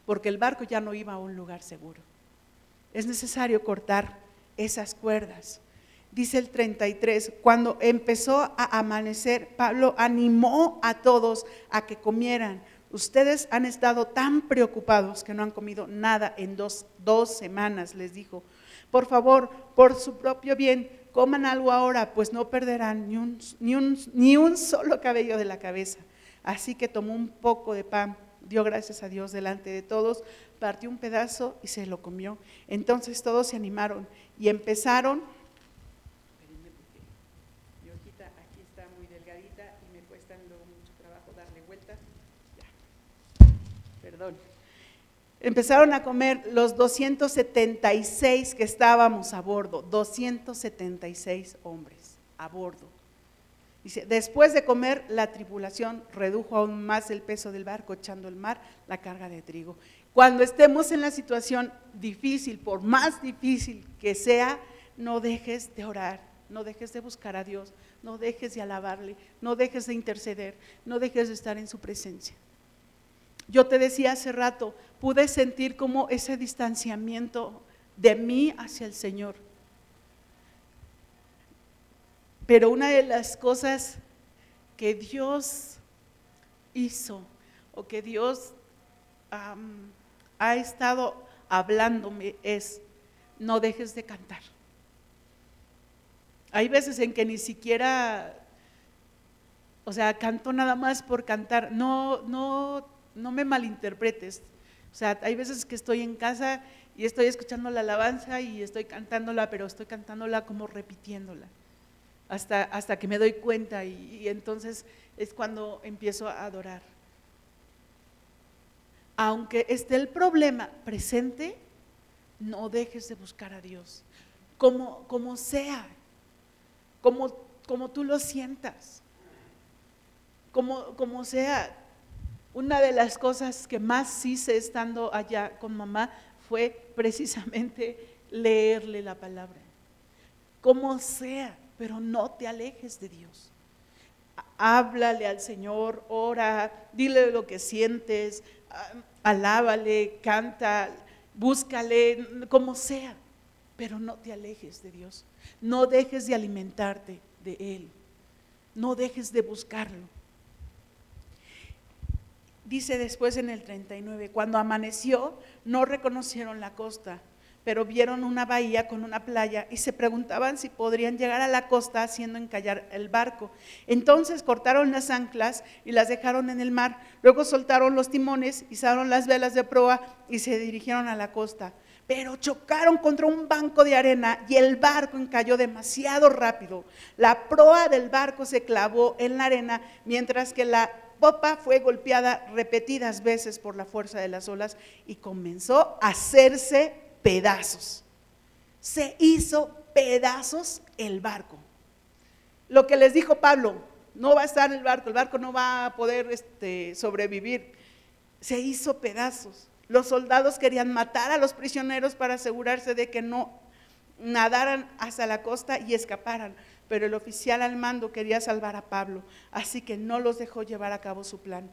Porque el barco ya no iba a un lugar seguro. Es necesario cortar esas cuerdas. Dice el 33, cuando empezó a amanecer, Pablo animó a todos a que comieran. Ustedes han estado tan preocupados que no han comido nada en dos, dos semanas, les dijo. Por favor, por su propio bien, coman algo ahora, pues no perderán ni un, ni un, ni un solo cabello de la cabeza. Así que tomó un poco de pan, dio gracias a Dios delante de todos, partió un pedazo y se lo comió. Entonces todos se animaron y empezaron Empezaron a comer los 276 que estábamos a bordo, 276 hombres a bordo. Dice, después de comer, la tripulación redujo aún más el peso del barco, echando el mar la carga de trigo. Cuando estemos en la situación difícil, por más difícil que sea, no dejes de orar, no dejes de buscar a Dios, no dejes de alabarle, no dejes de interceder, no dejes de estar en su presencia. Yo te decía hace rato, pude sentir como ese distanciamiento de mí hacia el Señor. Pero una de las cosas que Dios hizo o que Dios ha estado hablándome es, no dejes de cantar. Hay veces en que ni siquiera, o sea, canto nada más por cantar. No, no no me malinterpretes. O sea, hay veces que estoy en casa y estoy escuchando la alabanza y estoy cantándola, pero estoy cantándola como repitiéndola, hasta, hasta que me doy cuenta y, entonces es cuando empiezo a adorar. Aunque esté el problema presente, no dejes de buscar a Dios, como, como sea, como, como tú lo sientas, como, como sea, una de las cosas que más hice estando allá con mamá fue precisamente leerle la palabra. Como sea, pero no te alejes de Dios. Háblale al Señor, ora, dile lo que sientes, ah, alábale, canta, búscale, como sea, pero no te alejes de Dios. No dejes de alimentarte de Él. No dejes de buscarlo. Dice después en el 39, cuando amaneció no reconocieron la costa, pero vieron una bahía con una playa y se preguntaban si podrían llegar a la costa haciendo encallar el barco. Entonces cortaron las anclas y las dejaron en el mar. Luego soltaron los timones, izaron las velas de proa y se dirigieron a la costa. Pero chocaron contra un banco de arena y el barco encalló demasiado rápido. La proa del barco se clavó en la arena mientras que la popa fue golpeada repetidas veces por la fuerza de las olas y comenzó a hacerse pedazos. Se hizo pedazos el barco. Lo que les dijo Pablo, no va a estar el barco, el barco no va a poder este, sobrevivir. Se hizo pedazos. Los soldados querían matar a los prisioneros para asegurarse de que no nadaran hasta la costa y escaparan pero el oficial al mando quería salvar a Pablo, así que no los dejó llevar a cabo su plan.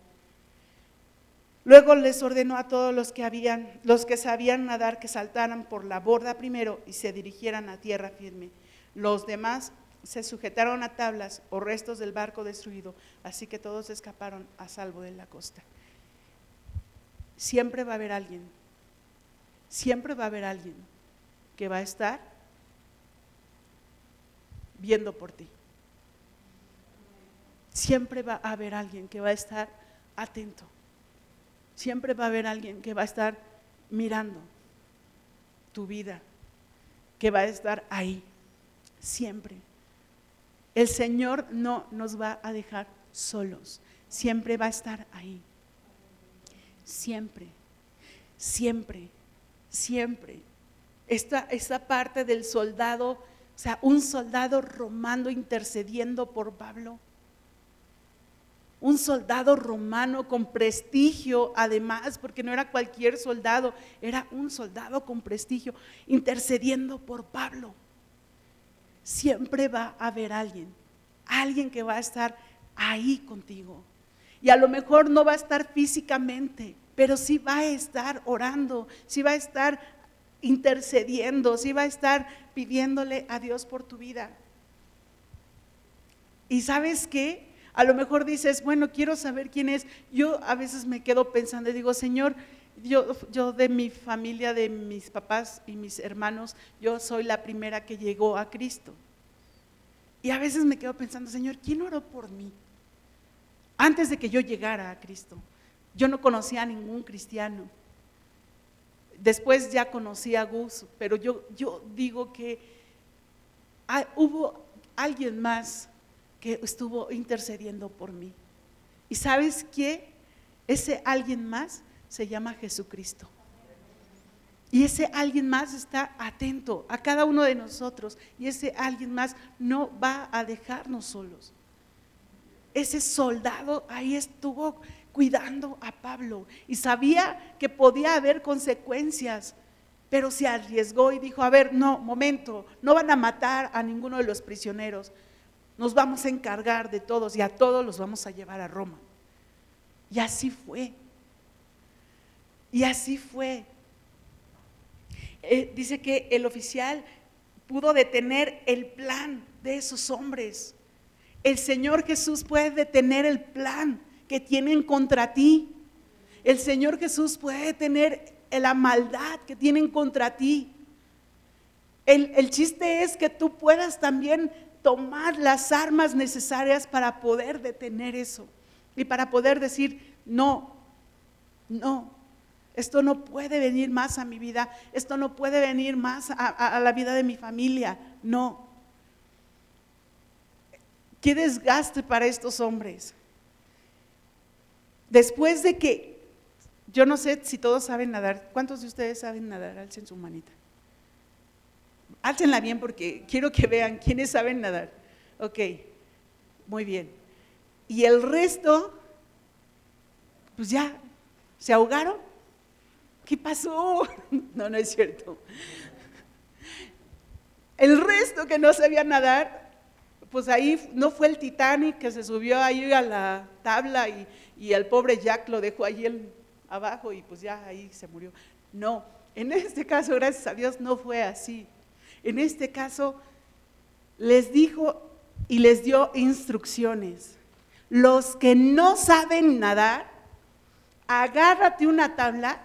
Luego les ordenó a todos los que habían, los que sabían nadar, que saltaran por la borda primero y se dirigieran a tierra firme. Los demás se sujetaron a tablas o restos del barco destruido, así que todos escaparon a salvo de la costa. Siempre va a haber alguien, siempre va a haber alguien que va a estar viendo por ti. Siempre va a haber alguien que va a estar atento. Siempre va a haber alguien que va a estar mirando tu vida, que va a estar ahí. Siempre. El Señor no nos va a dejar solos. Siempre va a estar ahí. Siempre. Siempre. Siempre. Esta, esta parte del soldado o sea, un soldado romano intercediendo por Pablo. un soldado romano con prestigio, además, porque no era cualquier soldado, era un soldado con prestigio, intercediendo por Pablo. Siempre va a haber alguien, alguien que va a estar ahí contigo. Y a lo mejor no va a estar físicamente, pero sí va a estar orando, sí va a estar intercediendo, sí va a estar pidiéndole a Dios por tu vida. Y sabes qué? A lo mejor dices, bueno, quiero saber quién es. Yo a veces me quedo pensando y digo, Señor, yo, yo de mi familia, de mis papás y mis hermanos, yo soy la primera que llegó a Cristo. Y a veces me quedo pensando, Señor, ¿quién oró por mí? Antes de que yo llegara a Cristo. Yo no conocía a ningún cristiano. Después ya conocí a Gus, pero yo, yo digo que hubo alguien más que estuvo intercediendo por mí. ¿Y sabes qué? Ese alguien más se llama Jesucristo. Y ese alguien más está atento a cada uno de nosotros. Y ese alguien más no va a dejarnos solos. Ese soldado ahí estuvo cuidando a Pablo y sabía que podía haber consecuencias, pero se arriesgó y dijo, a ver, no, momento, no van a matar a ninguno de los prisioneros, nos vamos a encargar de todos y a todos los vamos a llevar a Roma. Y así fue. Y así fue. Eh, dice que el oficial pudo detener el plan de esos hombres. El Señor Jesús puede detener el plan que tienen contra ti. El Señor Jesús puede detener la maldad que tienen contra ti. El, el, chiste es que tú puedas también tomar las armas necesarias para poder detener eso y para poder decir, no, no, esto no puede venir más a mi vida, esto no puede venir más a, la vida de mi familia, no. Qué desgaste para estos hombres. Después de que, yo no sé si todos saben nadar, ¿cuántos de ustedes saben nadar? Alcen su manita. Álcenla bien porque quiero que vean quiénes saben nadar. Ok, muy bien. Y el resto, pues ya, ¿se ahogaron? ¿Qué pasó? No, no es cierto. El resto que no sabía nadar, pues ahí no fue el Titanic que se subió ahí a la tabla y, y el pobre Jack lo dejó ahí abajo y pues ya ahí se murió. No, en este caso, gracias a Dios, no fue así. En este caso, les dijo y les dio instrucciones. Los que no saben nadar, agárrate una tabla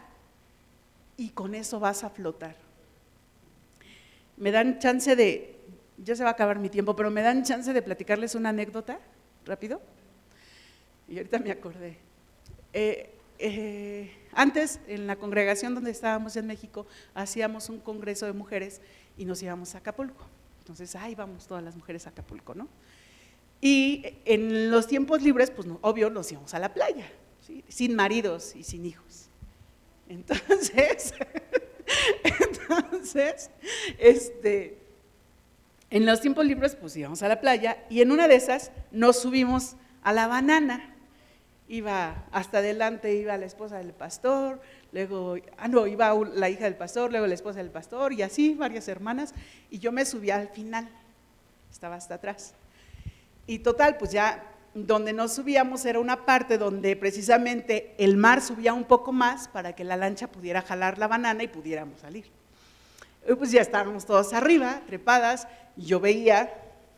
y con eso vas a flotar. Me dan chance de, ya se va a acabar mi tiempo, pero me dan chance de platicarles una anécdota, rápido. Y ahorita me acordé. Eh, eh, antes, en la congregación donde estábamos en México, hacíamos un congreso de mujeres y nos íbamos a Acapulco. Entonces, ahí vamos todas las mujeres a Acapulco, ¿no? Y en los tiempos libres, pues obvio, nos íbamos a la playa, sin maridos y sin hijos. Entonces, entonces, este, en los tiempos libres, pues íbamos a la playa y en una de esas nos subimos a la banana. Iba hasta adelante, iba la esposa del pastor, luego, ah, no, iba la hija del pastor, luego la esposa del pastor y así, varias hermanas, y yo me subía al final, estaba hasta atrás. Y total, pues ya donde nos subíamos era una parte donde precisamente el mar subía un poco más para que la lancha pudiera jalar la banana y pudiéramos salir. Y pues ya estábamos todos arriba, trepadas, yo veía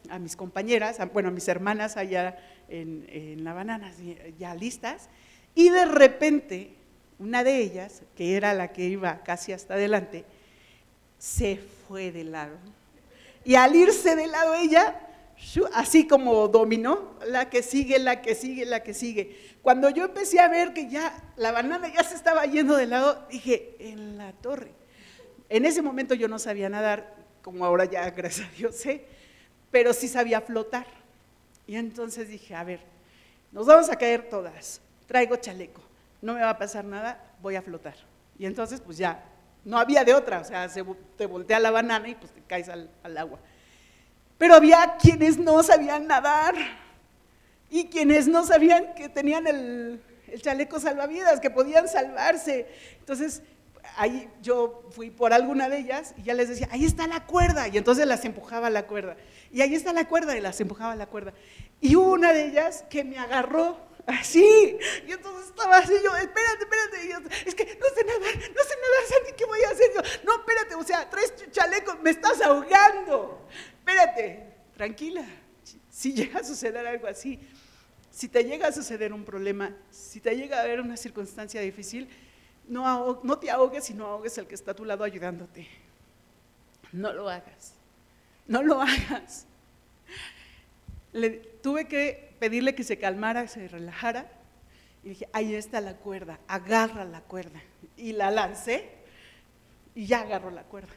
a mis compañeras, bueno, a mis hermanas allá en, en la banana, ya listas, y de repente una de ellas, que era la que iba casi hasta adelante, se fue de lado. Y al irse de lado ella, así como dominó, la que sigue, la que sigue, la que sigue. Cuando yo empecé a ver que ya la banana ya se estaba yendo de lado, dije, en la torre. En ese momento yo no sabía nadar, como ahora ya, gracias a Dios sé, pero sí sabía flotar. Y entonces dije, a ver, nos vamos a caer todas, traigo chaleco no me va a pasar nada, voy a flotar. Y entonces, pues ya, no había de otra, o sea, se, te voltea la banana y pues te caes al, agua. Pero había quienes no sabían nadar. y quienes no sabían que tenían el, el chaleco salvavidas, que podían salvarse. Entonces, ahí yo fui por alguna de ellas y ya les decía, ahí está la cuerda, y entonces las empujaba la cuerda, y ahí está la cuerda, y las empujaba la cuerda. Y una de ellas que me agarró así, y entonces estaba así, yo, espérate, espérate, y yo, es que no sé nadar, no sé nadar, Santi, ¿qué voy a hacer? Yo, no, espérate, o sea, traes chalecos, me estás ahogando, espérate, tranquila, si llega a suceder algo así, si te llega a suceder un problema, si te llega a haber una circunstancia difícil, no, te ahogues y no ahogues al que está a tu lado ayudándote. No lo hagas. No lo hagas. Le, tuve que pedirle que se calmara, se relajara. Y dije, ahí está la cuerda, agarra la cuerda. Y la lancé y ya agarró la cuerda.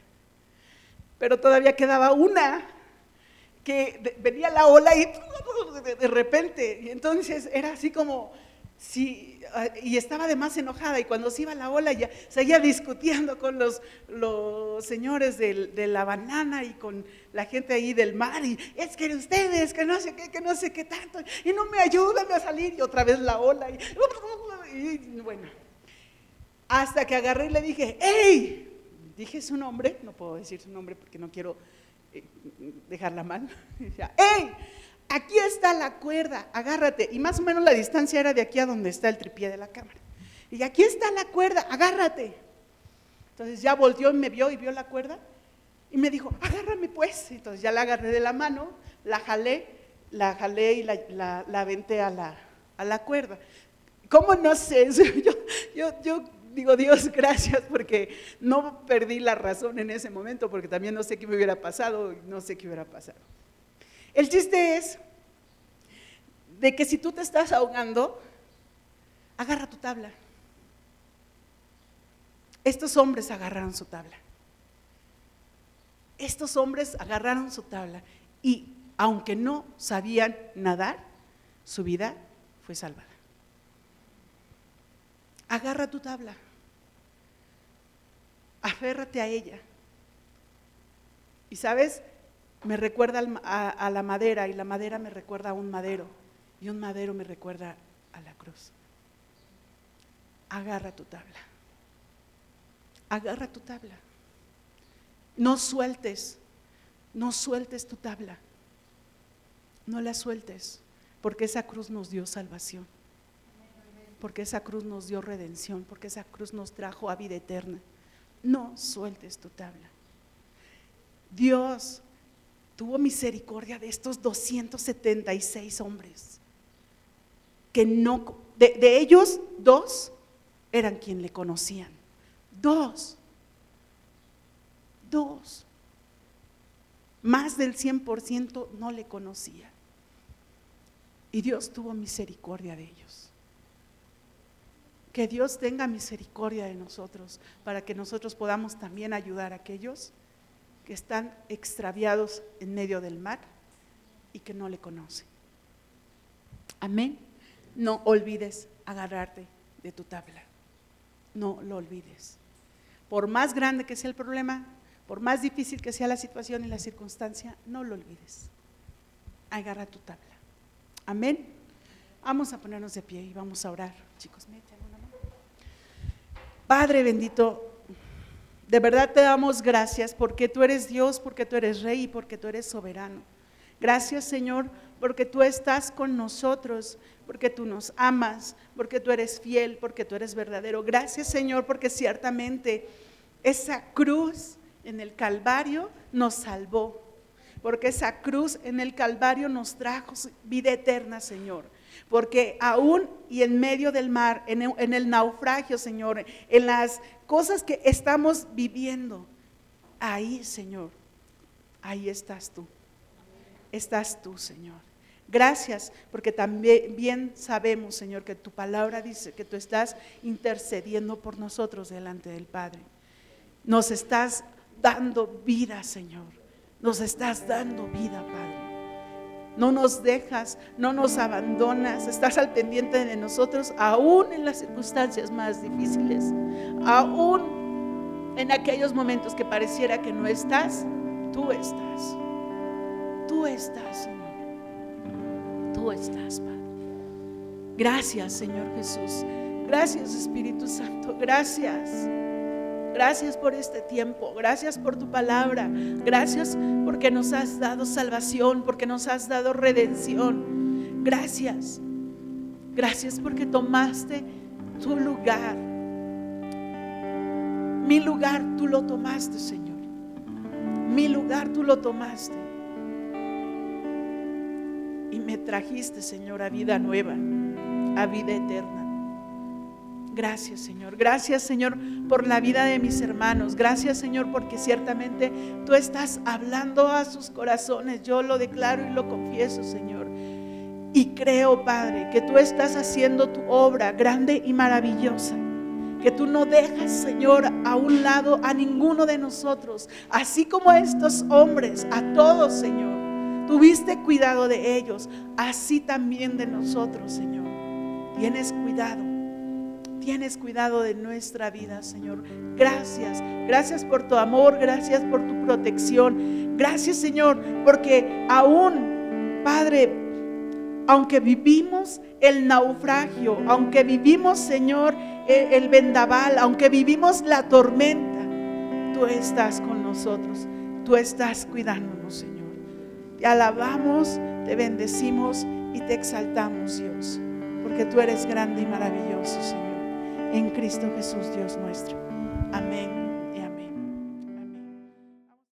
Pero todavía quedaba una que venía la ola y de repente, entonces era así como, Sí, ah, y estaba además enojada y cuando se iba la ola ya seguía discutiendo con los, los señores de la banana y con la gente ahí del mar y es que ustedes, que no sé qué, que no sé qué tanto, y no me ayudan a salir y otra vez la ola y, y bueno, hasta que agarré y le dije, ¡Ey! Dije su nombre, no puedo decir su nombre porque no quiero eh, dejarla mal. ¡Ey! Aquí está la cuerda, agárrate. Y más o menos la distancia era de aquí a donde está el tripié de la cámara. Y aquí está la cuerda, agárrate. Entonces ya volteó y me vio y vio la cuerda y me dijo, agárrame pues. Entonces ya la agarré de la mano, la jalé, la jalé y la, aventé a la, a la cuerda. ¿Cómo no sé? Yo, yo, yo digo, Dios, gracias porque no perdí la razón en ese momento, porque también no sé qué me hubiera pasado, no sé qué hubiera pasado. El chiste es de que si tú te estás ahogando, agarra tu tabla. Estos hombres agarraron su tabla. Estos hombres agarraron su tabla y aunque no sabían nadar, su vida fue salvada. Agarra tu tabla. Aférrate a ella. Y sabes, me recuerda a, la madera y la madera me recuerda a un madero y un madero me recuerda a la cruz. Agarra tu tabla. Agarra tu tabla. No sueltes, no sueltes tu tabla. No la sueltes, porque esa cruz nos dio salvación. Porque esa cruz nos dio redención, porque esa cruz nos trajo a vida eterna. No sueltes tu tabla. Dios tuvo misericordia de estos 276 hombres, que no, de, ellos dos eran quien le conocían, dos, dos, más del 100% no le conocían. Y Dios tuvo misericordia de ellos. Que Dios tenga misericordia de nosotros para que nosotros podamos también ayudar a aquellos que están extraviados en medio del mar y que no le conocen. Amén. No olvides agarrarte de tu tabla. No lo olvides. Por más grande que sea el problema, por más difícil que sea la situación y la circunstancia, no lo olvides. Agarra tu tabla. Amén. Vamos a ponernos de pie y vamos a orar. Chicos, Padre bendito, de verdad te damos gracias porque tú eres Dios, porque tú eres Rey y porque tú eres soberano. Gracias Señor porque tú estás con nosotros, porque tú nos amas, porque tú eres fiel, porque tú eres verdadero. Gracias Señor porque ciertamente esa cruz en el Calvario nos salvó, porque esa cruz en el Calvario nos trajo vida eterna Señor porque aún y en medio del mar, en el, naufragio, Señor, en las cosas que estamos viviendo, ahí, Señor, ahí estás tú. Estás tú, Señor. Gracias, porque también bien sabemos, Señor, que tu palabra dice que tú estás intercediendo por nosotros delante del Padre. Nos estás dando vida, Señor. Nos estás dando vida, Padre no nos dejas, no nos abandonas, estás al pendiente de nosotros, aún en las circunstancias más difíciles, aún en aquellos momentos que pareciera que no estás, tú estás, tú estás, Señor, tú estás, Padre. Gracias, Señor Jesús. Gracias, Espíritu Santo. Gracias. Gracias por este tiempo, gracias por tu palabra, gracias porque nos has dado salvación, porque nos has dado redención. Gracias, gracias porque tomaste tu lugar. Mi lugar tú lo tomaste, Señor. Mi lugar tú lo tomaste. Y me trajiste, Señor, a vida nueva, a vida eterna. Gracias, Señor. Gracias, Señor, por la vida de mis hermanos. Gracias, Señor, porque ciertamente tú estás hablando a sus corazones. Yo lo declaro y lo confieso, Señor. Y creo, Padre, que tú estás haciendo tu obra grande y maravillosa. Que tú no dejas, Señor, a un lado a ninguno de nosotros. Así como a estos hombres, a todos, Señor. Tuviste cuidado de ellos. Así también de nosotros, Señor. Tienes cuidado tienes cuidado de nuestra vida, Señor. Gracias, gracias por tu amor, gracias por tu protección. Gracias, Señor, porque aún, Padre, aunque vivimos el naufragio, aunque vivimos, Señor, e, el vendaval, aunque vivimos la tormenta, tú estás con nosotros, tú estás cuidándonos, Señor. Te alabamos, te bendecimos y te exaltamos, Dios, porque tú eres grande y maravilloso, Señor en Cristo Jesús, Dios nuestro. Amén.